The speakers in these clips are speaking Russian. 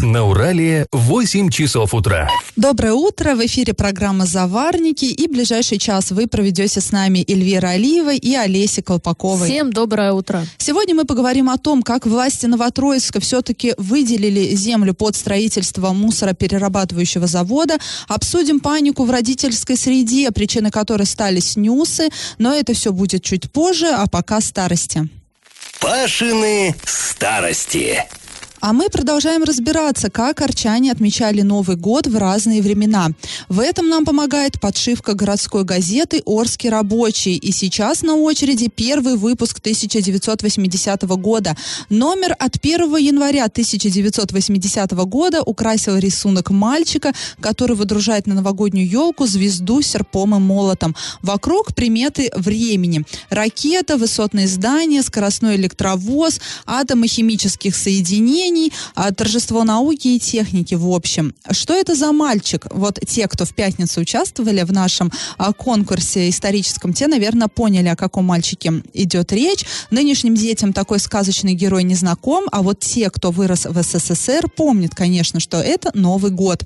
На Урале 8 часов утра. Доброе утро. В эфире программа «Заварники». И ближайший час вы проведете с нами Эльвира Алиева и Олеся Колпаковой. Всем доброе утро. Сегодня мы поговорим о том, как власти Новотроицка все-таки выделили землю под строительство мусороперерабатывающего завода. Обсудим панику в родительской среде, причиной которой стали снюсы. Но это все будет чуть позже, а пока старости. Пашины старости. А мы продолжаем разбираться, как арчане отмечали Новый год в разные времена. В этом нам помогает подшивка городской газеты «Орский рабочий». И сейчас на очереди первый выпуск 1980 года. Номер от 1 января 1980 года украсил рисунок мальчика, который выдружает на новогоднюю елку звезду серпом и молотом. Вокруг приметы времени. Ракета, высотные здания, скоростной электровоз, атомы химических соединений, изобретений, а, торжество науки и техники в общем. Что это за мальчик? Вот те, кто в пятницу участвовали в нашем а, конкурсе историческом, те, наверное, поняли, о каком мальчике идет речь. Нынешним детям такой сказочный герой не знаком, а вот те, кто вырос в СССР, помнят, конечно, что это Новый год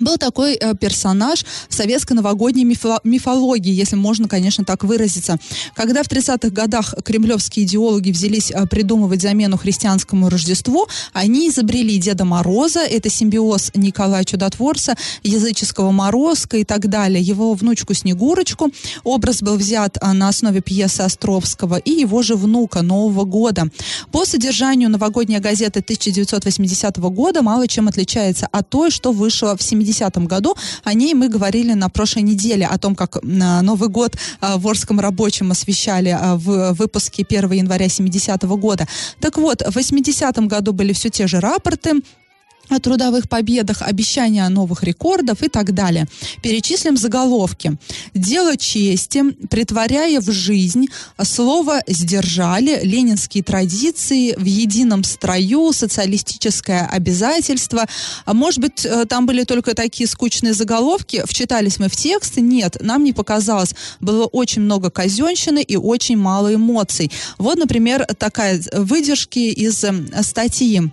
был такой э, персонаж в советской новогодней мифо- мифологии, если можно, конечно, так выразиться. Когда в 30-х годах кремлевские идеологи взялись э, придумывать замену христианскому Рождеству, они изобрели Деда Мороза, это симбиоз Николая Чудотворца, языческого Морозка и так далее, его внучку Снегурочку. Образ был взят э, на основе пьесы Островского и его же внука Нового года. По содержанию новогодняя газета 1980 года мало чем отличается от той, что вышла в 70 2010 году. О ней мы говорили на прошлой неделе, о том, как Новый год а, в Орском рабочем освещали а, в выпуске 1 января 70 года. Так вот, в 80 году были все те же рапорты, о трудовых победах, обещания новых рекордов и так далее. Перечислим заголовки. Дело чести, притворяя в жизнь, слово сдержали, ленинские традиции, в едином строю, социалистическое обязательство. А может быть, э, там были только такие скучные заголовки? Вчитались мы в текст? Нет, нам не показалось. Было очень много казенщины и очень мало эмоций. Вот, например, такая выдержки из э, статьи.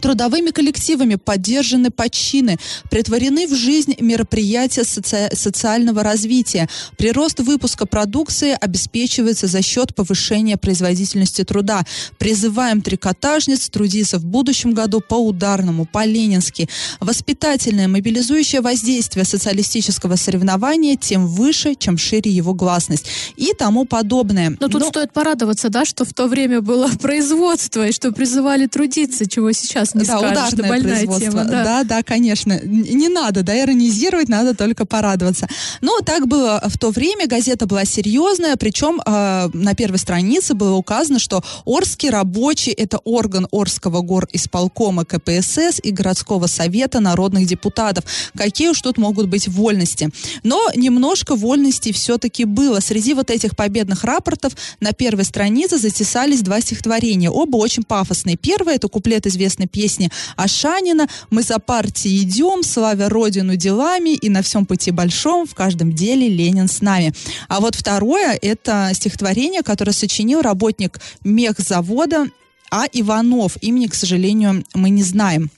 Трудовыми коллективами поддержаны почины, притворены в жизнь мероприятия соци... социального развития. Прирост выпуска продукции обеспечивается за счет повышения производительности труда. Призываем трикотажниц трудиться в будущем году по ударному, по-ленински. Воспитательное, мобилизующее воздействие социалистического соревнования тем выше, чем шире его гласность. И тому подобное. Но тут Но... стоит порадоваться, да, что в то время было производство, и что призывали трудиться, чего сейчас сейчас не да, скажешь, ударное больная производство. Тема, да. да, да, конечно. Не надо, да, иронизировать, надо только порадоваться. Но так было в то время, газета была серьезная, причем э, на первой странице было указано, что Орский рабочий – это орган Орского гор исполкома КПСС и городского совета народных депутатов. Какие уж тут могут быть вольности. Но немножко вольностей все-таки было. Среди вот этих победных рапортов на первой странице затесались два стихотворения. Оба очень пафосные. Первое – это куплет известной песни Ашанина «Мы за партией идем, славя Родину делами, и на всем пути большом, в каждом деле Ленин с нами». А вот второе – это стихотворение, которое сочинил работник мехзавода А. Иванов. Имени, к сожалению, мы не знаем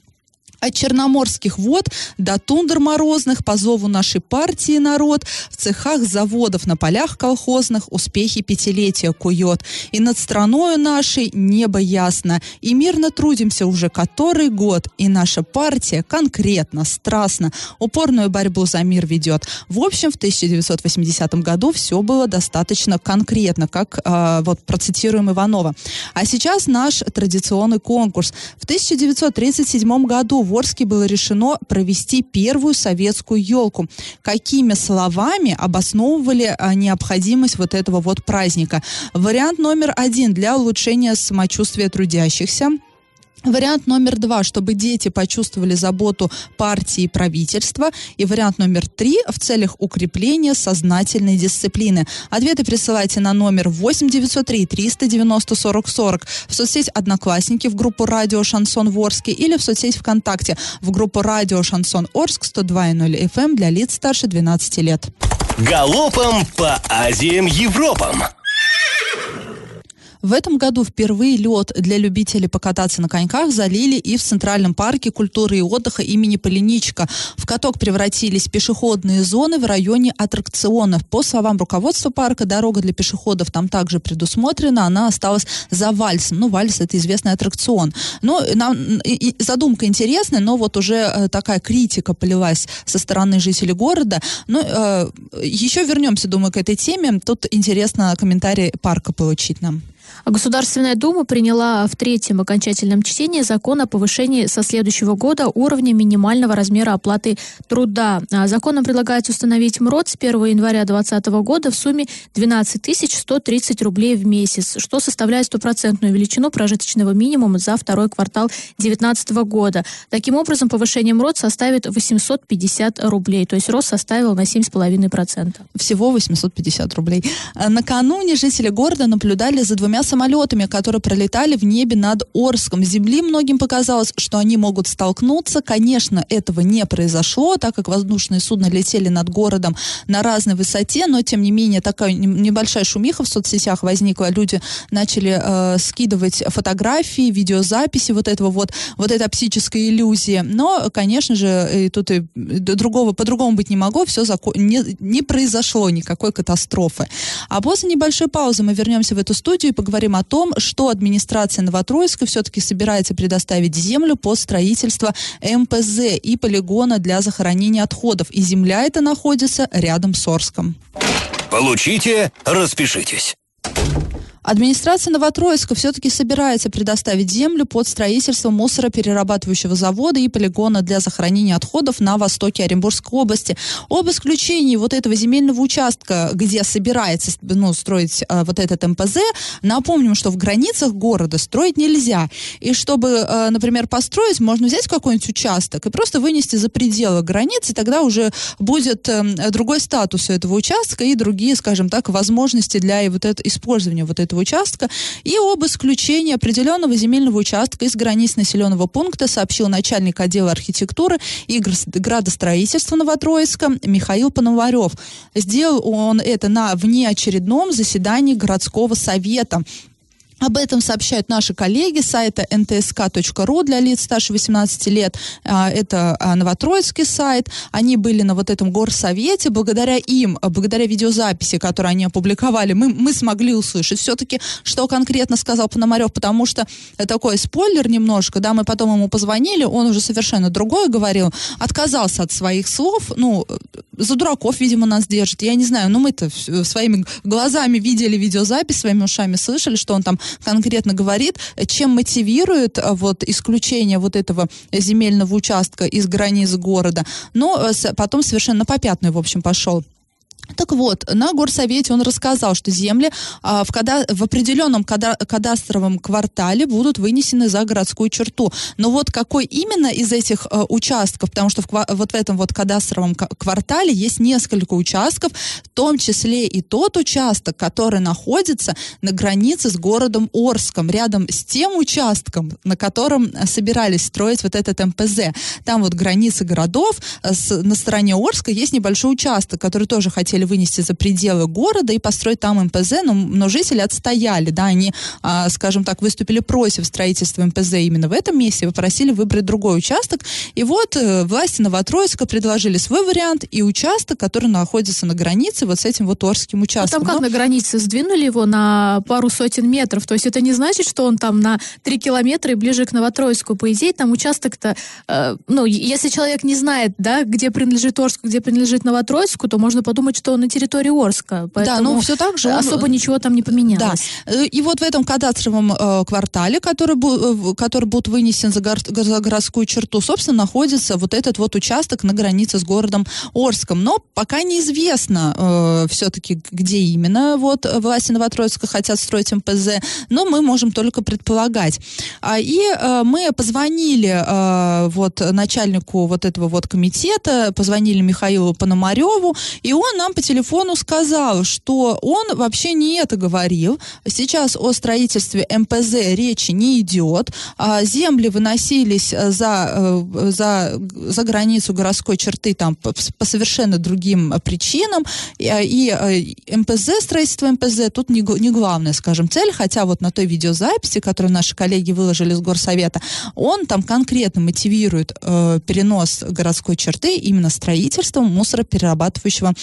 от черноморских вод до тундр морозных по зову нашей партии народ в цехах заводов на полях колхозных успехи пятилетия кует. И над страною нашей небо ясно, и мирно трудимся уже который год, и наша партия конкретно, страстно, упорную борьбу за мир ведет. В общем, в 1980 году все было достаточно конкретно, как э, вот процитируем Иванова. А сейчас наш традиционный конкурс. В 1937 году в Орске было решено провести первую советскую елку. Какими словами обосновывали а, необходимость вот этого вот праздника? Вариант номер один для улучшения самочувствия трудящихся – Вариант номер два, чтобы дети почувствовали заботу партии и правительства. И вариант номер три, в целях укрепления сознательной дисциплины. Ответы присылайте на номер 8903 390 40 40 в соцсеть Одноклассники в группу Радио Шансон Ворске или в соцсеть ВКонтакте в группу Радио Шансон Орск 102.0 FM для лиц старше 12 лет. Галопом по Азиям Европам! В этом году впервые лед для любителей покататься на коньках залили и в Центральном парке культуры и отдыха имени Полиничка. В каток превратились пешеходные зоны в районе аттракционов. По словам руководства парка, дорога для пешеходов там также предусмотрена. Она осталась за вальсом. Ну, вальс это известный аттракцион. Но нам и, и задумка интересная, но вот уже э, такая критика полилась со стороны жителей города. Ну, э, еще вернемся, думаю, к этой теме. Тут интересно комментарий парка получить нам. Государственная Дума приняла в третьем окончательном чтении закон о повышении со следующего года уровня минимального размера оплаты труда. А законом предлагается установить МРОД с 1 января 2020 года в сумме 12 130 рублей в месяц, что составляет стопроцентную величину прожиточного минимума за второй квартал 2019 года. Таким образом, повышение МРОД составит 850 рублей, то есть рост составил на 7,5%. Всего 850 рублей. А накануне жители города наблюдали за двумя самолетами, которые пролетали в небе над Орском. Земли многим показалось, что они могут столкнуться. Конечно, этого не произошло, так как воздушные судна летели над городом на разной высоте, но тем не менее такая небольшая шумиха в соцсетях возникла. Люди начали э, скидывать фотографии, видеозаписи вот этого вот, вот этой оптической иллюзии. Но, конечно же, и тут и другого, по-другому быть не могло, все закон, не, не произошло никакой катастрофы. А после небольшой паузы мы вернемся в эту студию и поговорим поговорим о том, что администрация Новотроицка все-таки собирается предоставить землю под строительство МПЗ и полигона для захоронения отходов. И земля эта находится рядом с Орском. Получите, распишитесь. Администрация Новотроицка все-таки собирается предоставить землю под строительство мусороперерабатывающего завода и полигона для захоронения отходов на востоке Оренбургской области. Об исключении вот этого земельного участка, где собирается ну, строить э, вот этот МПЗ, напомним, что в границах города строить нельзя. И чтобы, э, например, построить, можно взять какой-нибудь участок и просто вынести за пределы границы, тогда уже будет э, другой статус у этого участка и другие, скажем так, возможности для вот это, использования вот этого этого участка и об исключении определенного земельного участка из границ населенного пункта сообщил начальник отдела архитектуры и градостроительства Новотроицка Михаил Пономарев. Сделал он это на внеочередном заседании городского совета. Об этом сообщают наши коллеги сайта ntsk.ru для лиц старше 18 лет. А, это а, Новотроицкий сайт. Они были на вот этом горсовете. Благодаря им, а, благодаря видеозаписи, которую они опубликовали, мы, мы смогли услышать все-таки, что конкретно сказал Пономарев, потому что такой спойлер немножко, да, мы потом ему позвонили, он уже совершенно другое говорил, отказался от своих слов, ну, за дураков, видимо, нас держит. Я не знаю, но мы-то своими глазами видели видеозапись, своими ушами слышали, что он там конкретно говорит, чем мотивирует э, вот исключение вот этого земельного участка из границ города. Но э, потом совершенно попятный, в общем, пошел. Так вот, на горсовете он рассказал, что земли а, в, када в определенном када кадастровом квартале будут вынесены за городскую черту. Но вот какой именно из этих а, участков, потому что в, вот в этом вот кадастровом квартале есть несколько участков, в том числе и тот участок, который находится на границе с городом Орском, рядом с тем участком, на котором собирались строить вот этот МПЗ. Там вот границы городов, а, с, на стороне Орска есть небольшой участок, который тоже хотели хотели вынести за пределы города и построить там МПЗ, но, но жители отстояли, да, они, а, скажем так, выступили против строительства МПЗ именно в этом месте, попросили выбрать другой участок. И вот э, власти Новотроицка предложили свой вариант и участок, который находится на границе вот с этим вот Орским участком. А там как но... на границе? Сдвинули его на пару сотен метров? То есть это не значит, что он там на три километра и ближе к Новотроицку. По идее, там участок-то, э, ну, если человек не знает, да, где принадлежит Орск, где принадлежит Новотроицку, то можно подумать, что на территории Орска. Да, но все так же. Особо он... ничего там не поменялось. Да. Э, и вот в этом кадастровом э, квартале, который, бу, э, который будет вынесен за, гор, за городскую черту, собственно, находится вот этот вот участок на границе с городом Орском. Но пока неизвестно э, все-таки, где именно вот власти Новотроицка хотят строить МПЗ, но мы можем только предполагать. А, и э, мы позвонили э, вот начальнику вот этого вот комитета, позвонили Михаилу Пономареву, и он нам нам по телефону сказал, что он вообще не это говорил. Сейчас о строительстве МПЗ речи не идет. А земли выносились э, за, э, за, за границу городской черты там по, по совершенно другим причинам. И, и МПЗ, строительство МПЗ тут не, не главная, скажем, цель, хотя вот на той видеозаписи, которую наши коллеги выложили с горсовета, он там конкретно мотивирует э, перенос городской черты именно строительством мусороперерабатывающего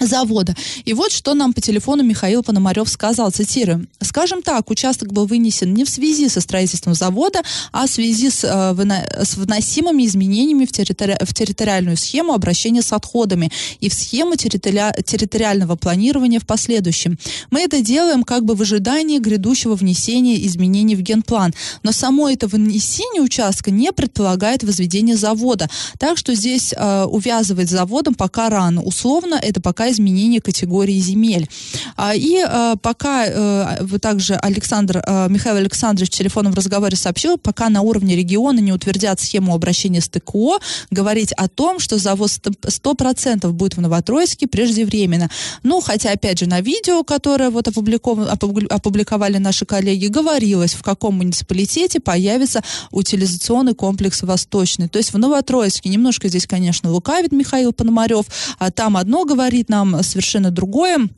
завода. И вот что нам по телефону Михаил Пономарев сказал, цитирую, «Скажем так, участок был вынесен не в связи со строительством завода, а в связи с, э, выно, с вносимыми изменениями в, территори, в территориальную схему обращения с отходами и в схему территори, территориального планирования в последующем. Мы это делаем как бы в ожидании грядущего внесения изменений в генплан, но само это внесение участка не предполагает возведение завода, так что здесь э, увязывать с заводом пока рано. Условно это пока изменения категории земель. А, и а, пока а, также Александр, а, Михаил Александрович в телефонном разговоре сообщил, пока на уровне региона не утвердят схему обращения с ТКО, говорить о том, что завод 100% будет в Новотроицке преждевременно. Ну, хотя, опять же, на видео, которое вот опубликовали наши коллеги, говорилось, в каком муниципалитете появится утилизационный комплекс «Восточный». То есть в Новотроицке немножко здесь, конечно, лукавит Михаил Пономарев, а там одно говорит нам совершенно другое.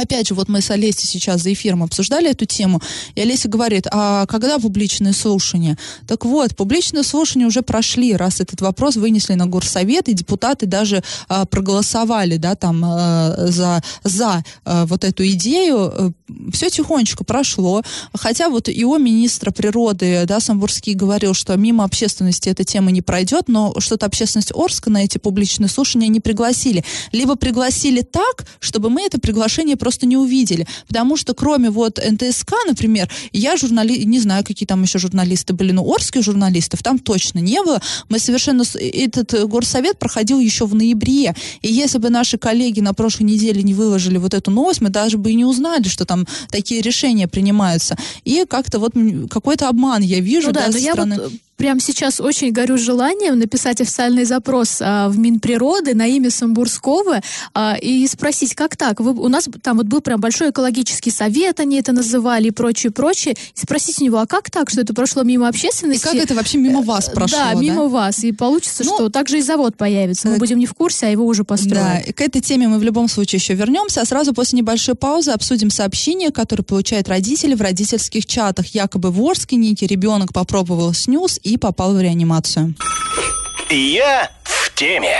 Опять же, вот мы с Олесей сейчас за эфиром обсуждали эту тему, и Олеся говорит, а когда публичные слушания? Так вот, публичные слушания уже прошли, раз этот вопрос вынесли на горсовет, и депутаты даже а, проголосовали, да, там, а, за, за а, вот эту идею, все тихонечко прошло, хотя вот его министра природы, да, Самбурский говорил, что мимо общественности эта тема не пройдет, но что-то общественность Орска на эти публичные слушания не пригласили. Либо пригласили так, чтобы мы это приглашение просто не увидели. Потому что кроме вот НТСК, например, я журналист, не знаю, какие там еще журналисты были, но орских журналистов там точно не было. Мы совершенно... Этот горсовет проходил еще в ноябре. И если бы наши коллеги на прошлой неделе не выложили вот эту новость, мы даже бы и не узнали, что там такие решения принимаются. И как-то вот какой-то обман я вижу, ну, да, да, со стороны... Я вот прямо сейчас очень горю желанием написать официальный запрос а, в Минприроды на имя Самбурского а, и спросить, как так? Вы, у нас там вот был прям большой экологический совет, они это называли и прочее, прочее. И спросить у него, а как так, что это прошло мимо общественности? И как это вообще мимо вас прошло? Да, мимо да? вас. И получится, ну, что также и завод появится. Мы будем не в курсе, а его уже построят. Да, и к этой теме мы в любом случае еще вернемся, а сразу после небольшой паузы обсудим сообщение, которое получают родители в родительских чатах. Якобы в Орске некий ребенок попробовал снюс и попал в реанимацию. Я в теме.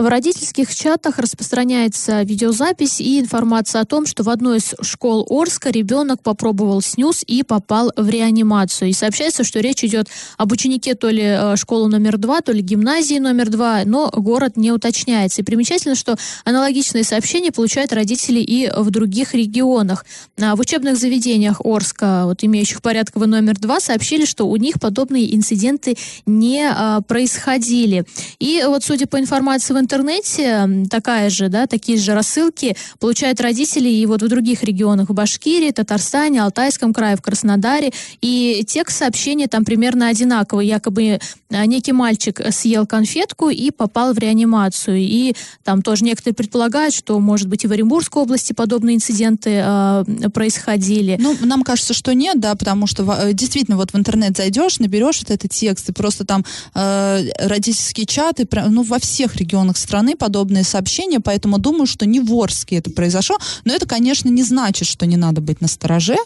В родительских чатах распространяется видеозапись и информация о том, что в одной из школ Орска ребенок попробовал снюс и попал в реанимацию. И сообщается, что речь идет об ученике то ли э, школы номер два, то ли гимназии номер два, но город не уточняется. И примечательно, что аналогичные сообщения получают родители и в других регионах. А в учебных заведениях Орска, вот имеющих порядковый номер два, сообщили, что у них подобные инциденты не а, происходили. И вот судя по информации в интернете, интернете такая же, да, такие же рассылки получают родители и вот в других регионах, в Башкирии, Татарстане, Алтайском крае, в Краснодаре. И текст сообщения там примерно одинаковый. Якобы а, некий мальчик съел конфетку и попал в реанимацию. И там тоже некоторые предполагают, что, может быть, и в Оренбургской области подобные инциденты э, происходили. Ну, нам кажется, что нет, да, потому что э, действительно вот в интернет зайдешь, наберешь вот этот текст, и просто там э, родительские чаты, ну, во всех регионах страны подобные сообщения, поэтому думаю, что не в Орске это произошло. Но это, конечно, не значит, что не надо быть на стороже.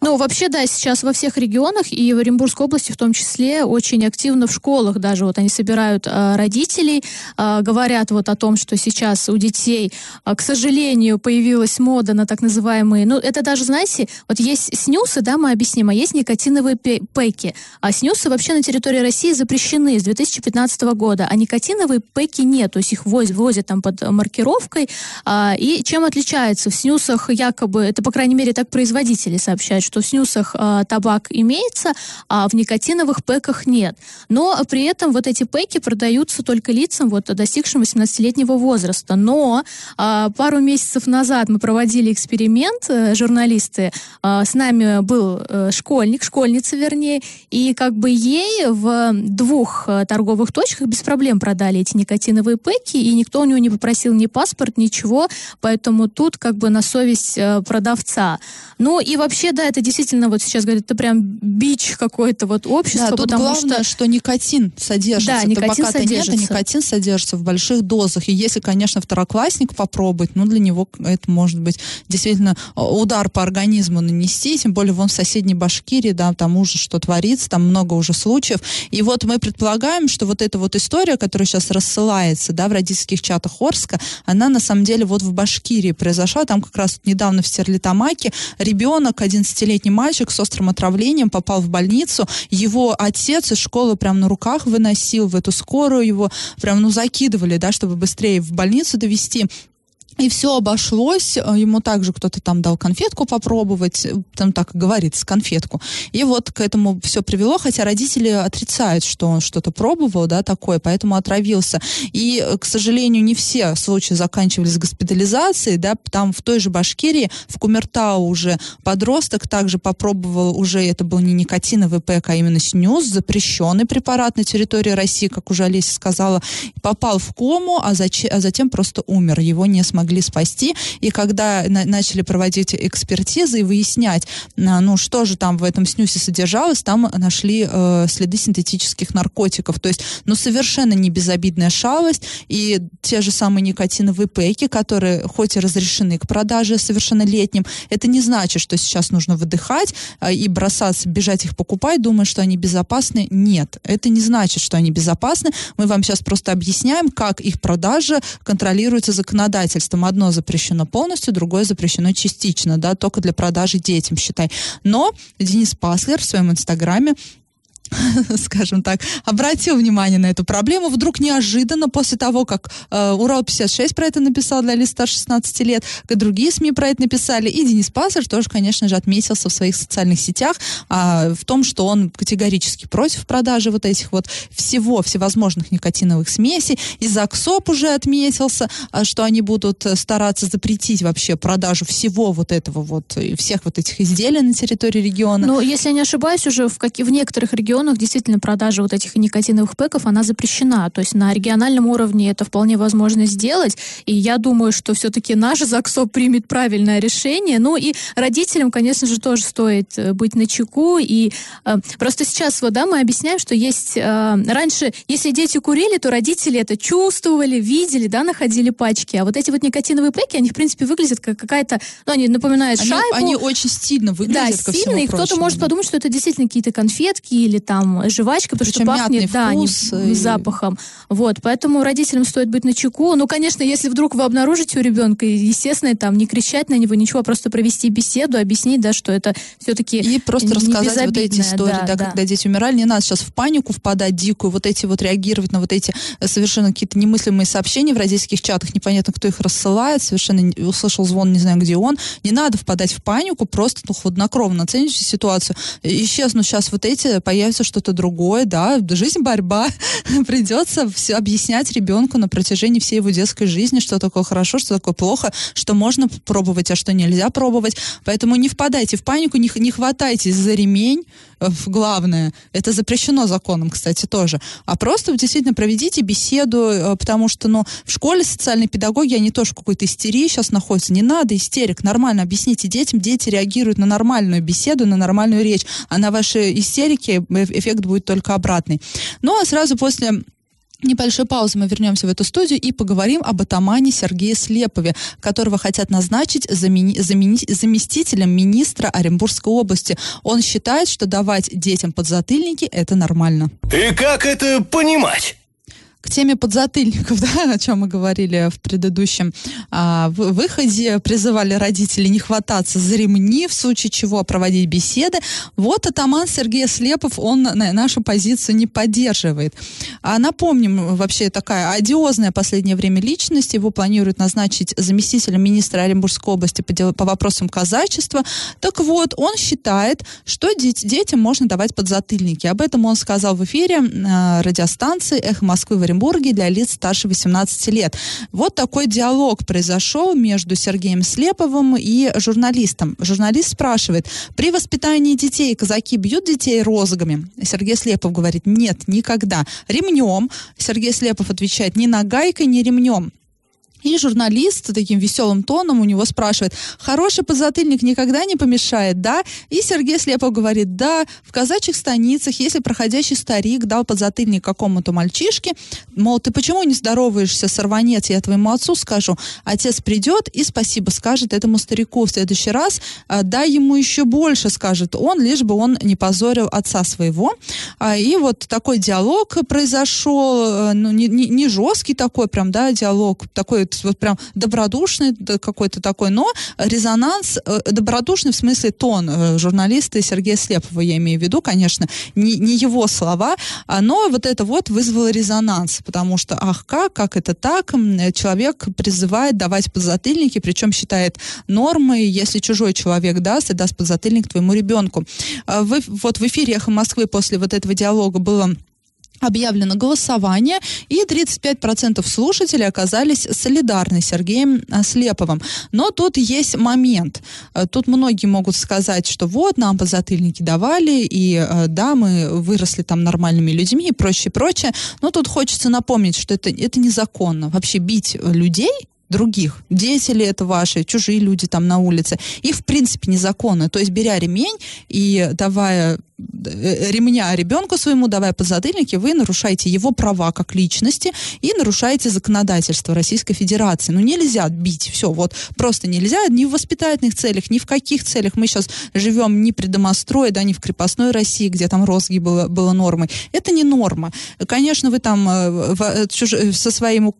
Ну, вообще, да, сейчас во всех регионах и в Оренбургской области в том числе очень активно в школах даже вот они собирают э, родителей, э, говорят вот о том, что сейчас у детей, э, к сожалению, появилась мода на так называемые, ну, это даже, знаете, вот есть снюсы, да, мы объясним, а есть никотиновые пеки. А снюсы вообще на территории России запрещены с 2015 года, а никотиновые пеки нет, то есть их их возят, возят там под маркировкой. А, и чем отличается? В снюсах якобы, это, по крайней мере, так производители сообщают, что в снюсах а, табак имеется, а в никотиновых пэках нет. Но при этом вот эти пэки продаются только лицам, вот, достигшим 18-летнего возраста. Но а, пару месяцев назад мы проводили эксперимент, э, журналисты, а, с нами был а, школьник, школьница вернее, и как бы ей в двух а, торговых точках без проблем продали эти никотиновые пэки, ипеки, и никто у него не попросил ни паспорт, ничего, поэтому тут как бы на совесть э, продавца. Ну и вообще, да, это действительно вот сейчас говорят, это прям бич какой-то вот общества, да, тут потому главное, что... что никотин содержится. Да, никотин Табака-то нет, а содержится. никотин содержится в больших дозах. И если, конечно, второклассник попробовать, ну, для него это может быть действительно э, удар по организму нанести, тем более вон в соседней Башкирии, да, там уже что творится, там много уже случаев. И вот мы предполагаем, что вот эта вот история, которая сейчас рассылается, да, в родительских чатах Орска, она на самом деле вот в Башкирии произошла, там как раз недавно в Стерлитамаке ребенок, 11-летний мальчик с острым отравлением попал в больницу, его отец из школы прям на руках выносил в эту скорую, его прям, ну, закидывали, да, чтобы быстрее в больницу довести. И все обошлось, ему также кто-то там дал конфетку попробовать, там так говорится, конфетку. И вот к этому все привело, хотя родители отрицают, что он что-то пробовал, да, такое, поэтому отравился. И, к сожалению, не все случаи заканчивались госпитализацией, да, там в той же Башкирии, в Кумертау уже подросток также попробовал, уже это был не никотиновый ПЭК, а именно снюс, запрещенный препарат на территории России, как уже Олеся сказала, попал в кому, а, зач- а затем просто умер, его не смогли спасти. И когда на- начали проводить экспертизы и выяснять, а, ну, что же там в этом снюсе содержалось, там нашли э, следы синтетических наркотиков. То есть, ну, совершенно не безобидная шалость. И те же самые никотиновые пэки, которые хоть и разрешены к продаже совершеннолетним, это не значит, что сейчас нужно выдыхать а, и бросаться, бежать их покупать, думая, что они безопасны. Нет, это не значит, что они безопасны. Мы вам сейчас просто объясняем, как их продажа контролируется законодательством. Одно запрещено полностью, другое запрещено частично, да, только для продажи детям, считай. Но Денис Паслер в своем инстаграме скажем так, обратил внимание на эту проблему. Вдруг неожиданно, после того, как э, Урал-56 про это написал для листа 16 лет, как другие СМИ про это написали, и Денис Паслер тоже, конечно же, отметился в своих социальных сетях а, в том, что он категорически против продажи вот этих вот всего, всевозможных никотиновых смесей. И ЗАГСОП уже отметился, а, что они будут стараться запретить вообще продажу всего вот этого вот, и всех вот этих изделий на территории региона. Но, если я не ошибаюсь, уже в, каки- в некоторых регионах действительно продажа вот этих никотиновых пэков, она запрещена. То есть на региональном уровне это вполне возможно сделать. И я думаю, что все-таки наш ЗАГСО примет правильное решение. Ну и родителям, конечно же, тоже стоит э, быть на чеку. И э, просто сейчас вот, да, мы объясняем, что есть... Э, раньше, если дети курили, то родители это чувствовали, видели, да, находили пачки. А вот эти вот никотиновые пэки, они, в принципе, выглядят как какая-то... Ну, они напоминают они, шайбу. они очень стильно выглядят. Да, всему и кто-то может подумать, что это действительно какие-то конфетки или там жвачка, потому Причем что пахнет, да, не- вкус не и- запахом. Вот, поэтому родителям стоит быть на чеку. Ну, конечно, если вдруг вы обнаружите у ребенка, естественно, там не кричать на него, ничего, а просто провести беседу, объяснить, да, что это все-таки И просто рассказать вот эти истории, да, да, да. когда дети умирали. Не надо сейчас в панику впадать дикую, вот эти вот реагировать на вот эти э, совершенно какие-то немыслимые сообщения в родительских чатах, непонятно, кто их рассылает, совершенно не- услышал звон, не знаю, где он. Не надо впадать в панику, просто ну, хладнокровно оцените ситуацию. Исчезнут сейчас вот эти, появится что-то другое, да, жизнь борьба. Придется все объяснять ребенку на протяжении всей его детской жизни, что такое хорошо, что такое плохо, что можно пробовать, а что нельзя пробовать. Поэтому не впадайте в панику, не, не хватайтесь за ремень, э, главное. Это запрещено законом, кстати, тоже. А просто действительно проведите беседу, э, потому что, ну, в школе социальной педагоги, они тоже в какой-то истерии сейчас находятся. Не надо истерик, нормально объясните детям. Дети реагируют на нормальную беседу, на нормальную речь. А на ваши истерики э- эффект будет только обратный. Ну, а сразу после Небольшой паузы мы вернемся в эту студию и поговорим об атамане Сергее Слепове, которого хотят назначить замени- замени- заместителем министра Оренбургской области. Он считает, что давать детям подзатыльники – это нормально. И как это понимать? К теме подзатыльников, да, о чем мы говорили в предыдущем а, в- выходе, призывали родителей не хвататься за ремни, в случае чего проводить беседы. Вот атаман Сергей Слепов, он на- нашу позицию не поддерживает. А напомним, вообще такая одиозная последнее время личность, его планируют назначить заместителем министра Оренбургской области по, по вопросам казачества. Так вот, он считает, что дет- детям можно давать подзатыльники. Об этом он сказал в эфире э, радиостанции «Эхо Москвы» в Екатеринбурге для лиц старше 18 лет. Вот такой диалог произошел между Сергеем Слеповым и журналистом. Журналист спрашивает, при воспитании детей казаки бьют детей розгами? Сергей Слепов говорит, нет, никогда. Ремнем. Сергей Слепов отвечает, ни нагайкой, ни ремнем. И журналист таким веселым тоном у него спрашивает, хороший подзатыльник никогда не помешает, да? И Сергей Слепов говорит, да, в казачьих станицах, если проходящий старик дал подзатыльник какому-то мальчишке, мол, ты почему не здороваешься, сорванец, я твоему отцу скажу. Отец придет и спасибо скажет этому старику в следующий раз, а, дай ему еще больше, скажет он, лишь бы он не позорил отца своего. А, и вот такой диалог произошел, э, ну, не, не, не жесткий такой прям, да, диалог, такой вот прям добродушный какой-то такой, но резонанс, э, добродушный в смысле тон э, журналиста Сергея Слепова, я имею в виду, конечно, не, не его слова, но вот это вот вызвало резонанс, потому что, ах, как, как это так, человек призывает давать подзатыльники, причем считает нормой, если чужой человек даст и даст подзатыльник твоему ребенку. А вы, вот в эфире «Эхо Москвы» после вот этого диалога было объявлено голосование, и 35% слушателей оказались солидарны с Сергеем э, Слеповым. Но тут есть момент. Э, тут многие могут сказать, что вот, нам подзатыльники давали, и э, да, мы выросли там нормальными людьми и прочее, прочее. Но тут хочется напомнить, что это, это незаконно. Вообще бить людей других. Дети ли это ваши, чужие люди там на улице. Их, в принципе, незаконно. То есть, беря ремень и давая э, ремня ребенку своему, давая подзатыльники, вы нарушаете его права как личности и нарушаете законодательство Российской Федерации. Ну, нельзя бить, все, вот просто нельзя ни в воспитательных целях, ни в каких целях. Мы сейчас живем не при домострое, да, не в крепостной России, где там розги было, было нормой. Это не норма. Конечно, вы там э, в, э, чуж, со своим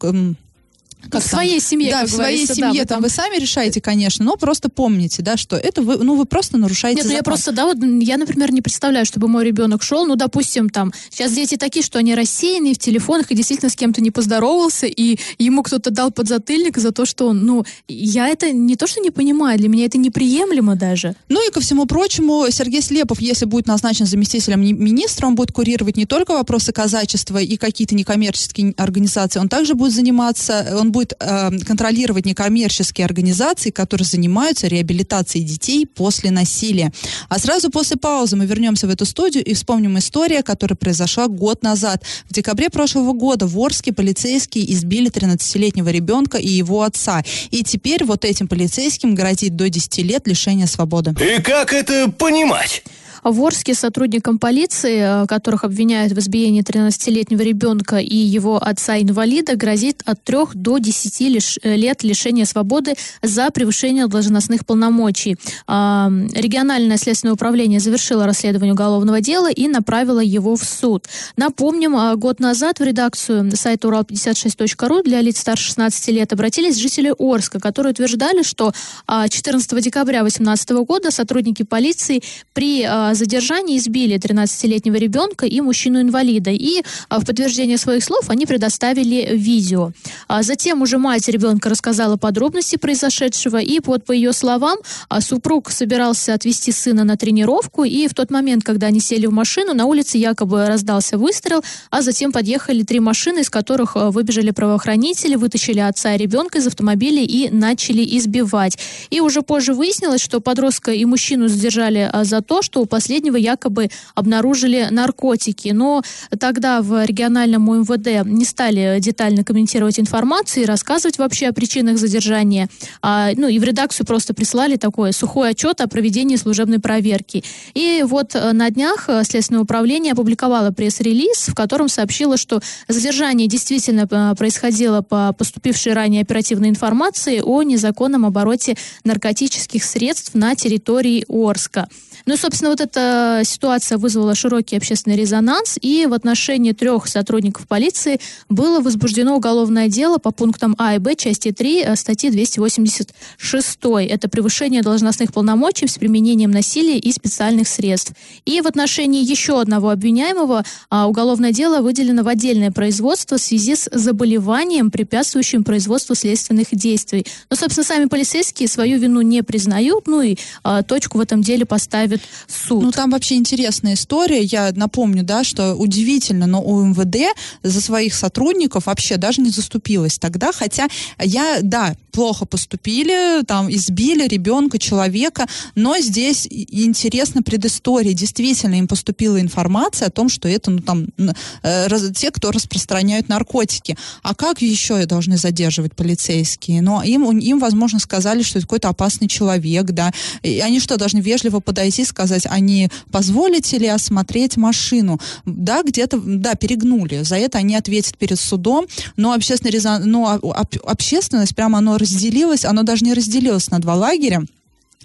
как в своей семье, да, в своей семье, да, там вы сами решаете, конечно, но просто помните, да, что это вы, ну вы просто нарушаете. Нет, закон. ну я просто, да, вот я, например, не представляю, чтобы мой ребенок шел, ну, допустим, там, сейчас дети такие, что они рассеянные в телефонах и действительно с кем-то не поздоровался, и ему кто-то дал подзатыльник за то, что он, ну, я это не то, что не понимаю, для меня это неприемлемо даже. Ну и ко всему прочему, Сергей Слепов, если будет назначен заместителем министра, он будет курировать не только вопросы казачества и какие-то некоммерческие организации, он также будет заниматься, он будет э, контролировать некоммерческие организации, которые занимаются реабилитацией детей после насилия. А сразу после паузы мы вернемся в эту студию и вспомним историю, которая произошла год назад. В декабре прошлого года в Орске полицейские избили 13-летнего ребенка и его отца. И теперь вот этим полицейским грозит до 10 лет лишения свободы. И как это понимать? В Орске сотрудникам полиции, э, которых обвиняют в избиении 13-летнего ребенка и его отца-инвалида, грозит от 3 до 10 лиш... Э, лет лишения свободы за превышение должностных полномочий. А, региональное следственное управление завершило расследование уголовного дела и направило его в суд. Напомним, а, год назад в редакцию сайта урал56.ру для лиц старше 16 лет обратились жители Орска, которые утверждали, что 14 а, декабря 2018 года сотрудники полиции при задержании избили 13-летнего ребенка и мужчину-инвалида. И а, в подтверждение своих слов они предоставили видео. А затем уже мать ребенка рассказала подробности произошедшего. И вот по ее словам, а, супруг собирался отвезти сына на тренировку. И в тот момент, когда они сели в машину, на улице якобы раздался выстрел, а затем подъехали три машины, из которых выбежали правоохранители, вытащили отца и ребенка из автомобиля и начали избивать. И уже позже выяснилось, что подростка и мужчину задержали за то, что у последнего якобы обнаружили наркотики. Но тогда в региональном МВД не стали детально комментировать информацию и рассказывать вообще о причинах задержания. А, ну и в редакцию просто прислали такой сухой отчет о проведении служебной проверки. И вот э, на днях э, Следственное управление опубликовало пресс-релиз, в котором сообщило, что задержание действительно э, происходило по поступившей ранее оперативной информации о незаконном обороте наркотических средств на территории Орска. Ну, собственно, вот эта ситуация вызвала широкий общественный резонанс, и в отношении трех сотрудников полиции было возбуждено уголовное дело по пунктам А и Б части 3 э, статьи 286. Это превышение должностных полномочий с применением насилия и специальных средств. И в отношении еще одного обвиняемого а, уголовное дело выделено в отдельное производство в связи с заболеванием, препятствующим производству следственных действий. Но, собственно, сами полицейские свою вину не признают, ну и а, точку в этом деле поставили остановит суд. Ну, там вообще интересная история. Я напомню, да, что удивительно, но у МВД за своих сотрудников вообще даже не заступилась тогда, хотя я, да, плохо поступили, там, избили ребенка, человека, но здесь интересна предыстория. Действительно, им поступила информация о том, что это, ну, там, э, те, кто распространяют наркотики. А как еще должны задерживать полицейские? Но им, им, возможно, сказали, что это какой-то опасный человек, да. И они что, должны вежливо подойти и сказать, а не позволите ли осмотреть машину? Да, где-то, да, перегнули. За это они ответят перед судом, но общественный но общественность прямо оно разделилось, оно даже не разделилось на два лагеря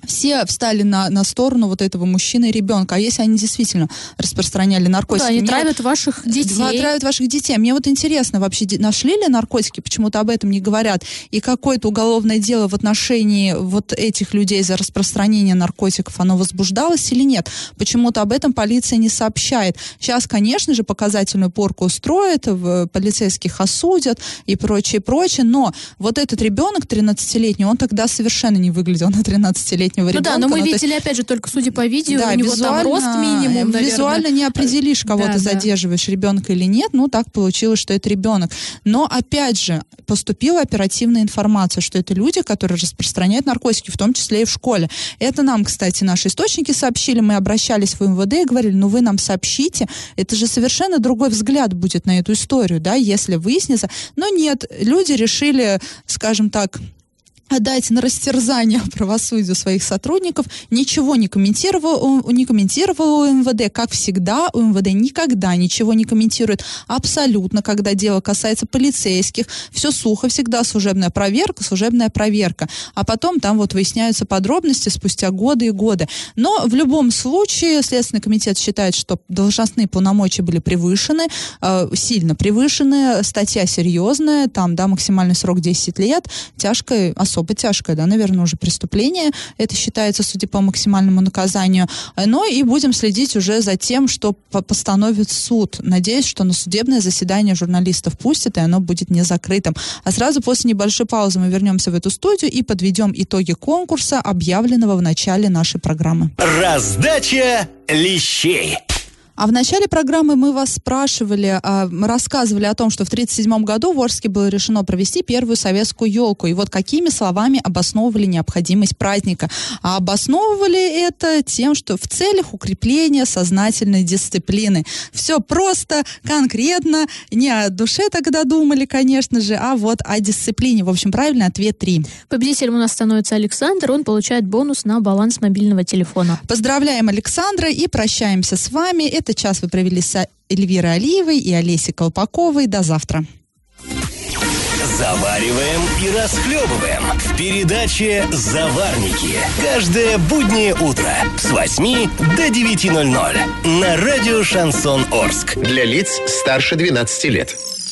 все встали на, на сторону вот этого мужчины и ребенка. А если они действительно распространяли наркотики? Да, они мне травят ваших детей. Да, травят ваших детей. Мне вот интересно, вообще нашли ли наркотики? Почему-то об этом не говорят. И какое-то уголовное дело в отношении вот этих людей за распространение наркотиков, оно возбуждалось или нет? Почему-то об этом полиция не сообщает. Сейчас, конечно же, показательную порку устроят, полицейских осудят и прочее, прочее. Но вот этот ребенок 13-летний, он тогда совершенно не выглядел на 13-летний летнего ребенка. Ну да, но мы видели, есть... опять же, только судя по видео, да, у него там рост минимум, наверное. Визуально не определишь, кого да, ты да. задерживаешь, ребенка или нет. Ну, так получилось, что это ребенок. Но, опять же, поступила оперативная информация, что это люди, которые распространяют наркотики, в том числе и в школе. Это нам, кстати, наши источники сообщили, мы обращались в МВД и говорили, ну вы нам сообщите, это же совершенно другой взгляд будет на эту историю, да, если выяснится. Но нет, люди решили, скажем так, отдать на растерзание правосудию своих сотрудников, ничего не комментировал, не комментировал МВД, как всегда, у МВД никогда ничего не комментирует, абсолютно, когда дело касается полицейских, все сухо, всегда служебная проверка, служебная проверка, а потом там вот выясняются подробности спустя годы и годы. Но в любом случае Следственный комитет считает, что должностные полномочия были превышены, э, сильно превышены, статья серьезная, там, да, максимальный срок 10 лет, тяжкая, особенно особо тяжкое, да, наверное, уже преступление. Это считается, судя по максимальному наказанию. Но и будем следить уже за тем, что постановит суд. Надеюсь, что на судебное заседание журналистов пустят, и оно будет не закрытым. А сразу после небольшой паузы мы вернемся в эту студию и подведем итоги конкурса, объявленного в начале нашей программы. Раздача лещей. А в начале программы мы вас спрашивали, а, мы рассказывали о том, что в 1937 году в Орске было решено провести первую советскую елку. И вот какими словами обосновывали необходимость праздника? А обосновывали это тем, что в целях укрепления сознательной дисциплины. Все просто, конкретно, не о душе тогда думали, конечно же, а вот о дисциплине. В общем, правильный ответ 3. Победителем у нас становится Александр, он получает бонус на баланс мобильного телефона. Поздравляем Александра и прощаемся с вами. Это этот час вы провели с Эльвирой Алиевой и Олесей Колпаковой. До завтра. Завариваем и расхлебываем в передаче «Заварники». Каждое буднее утро с 8 до 9.00 на радио «Шансон Орск». Для лиц старше 12 лет.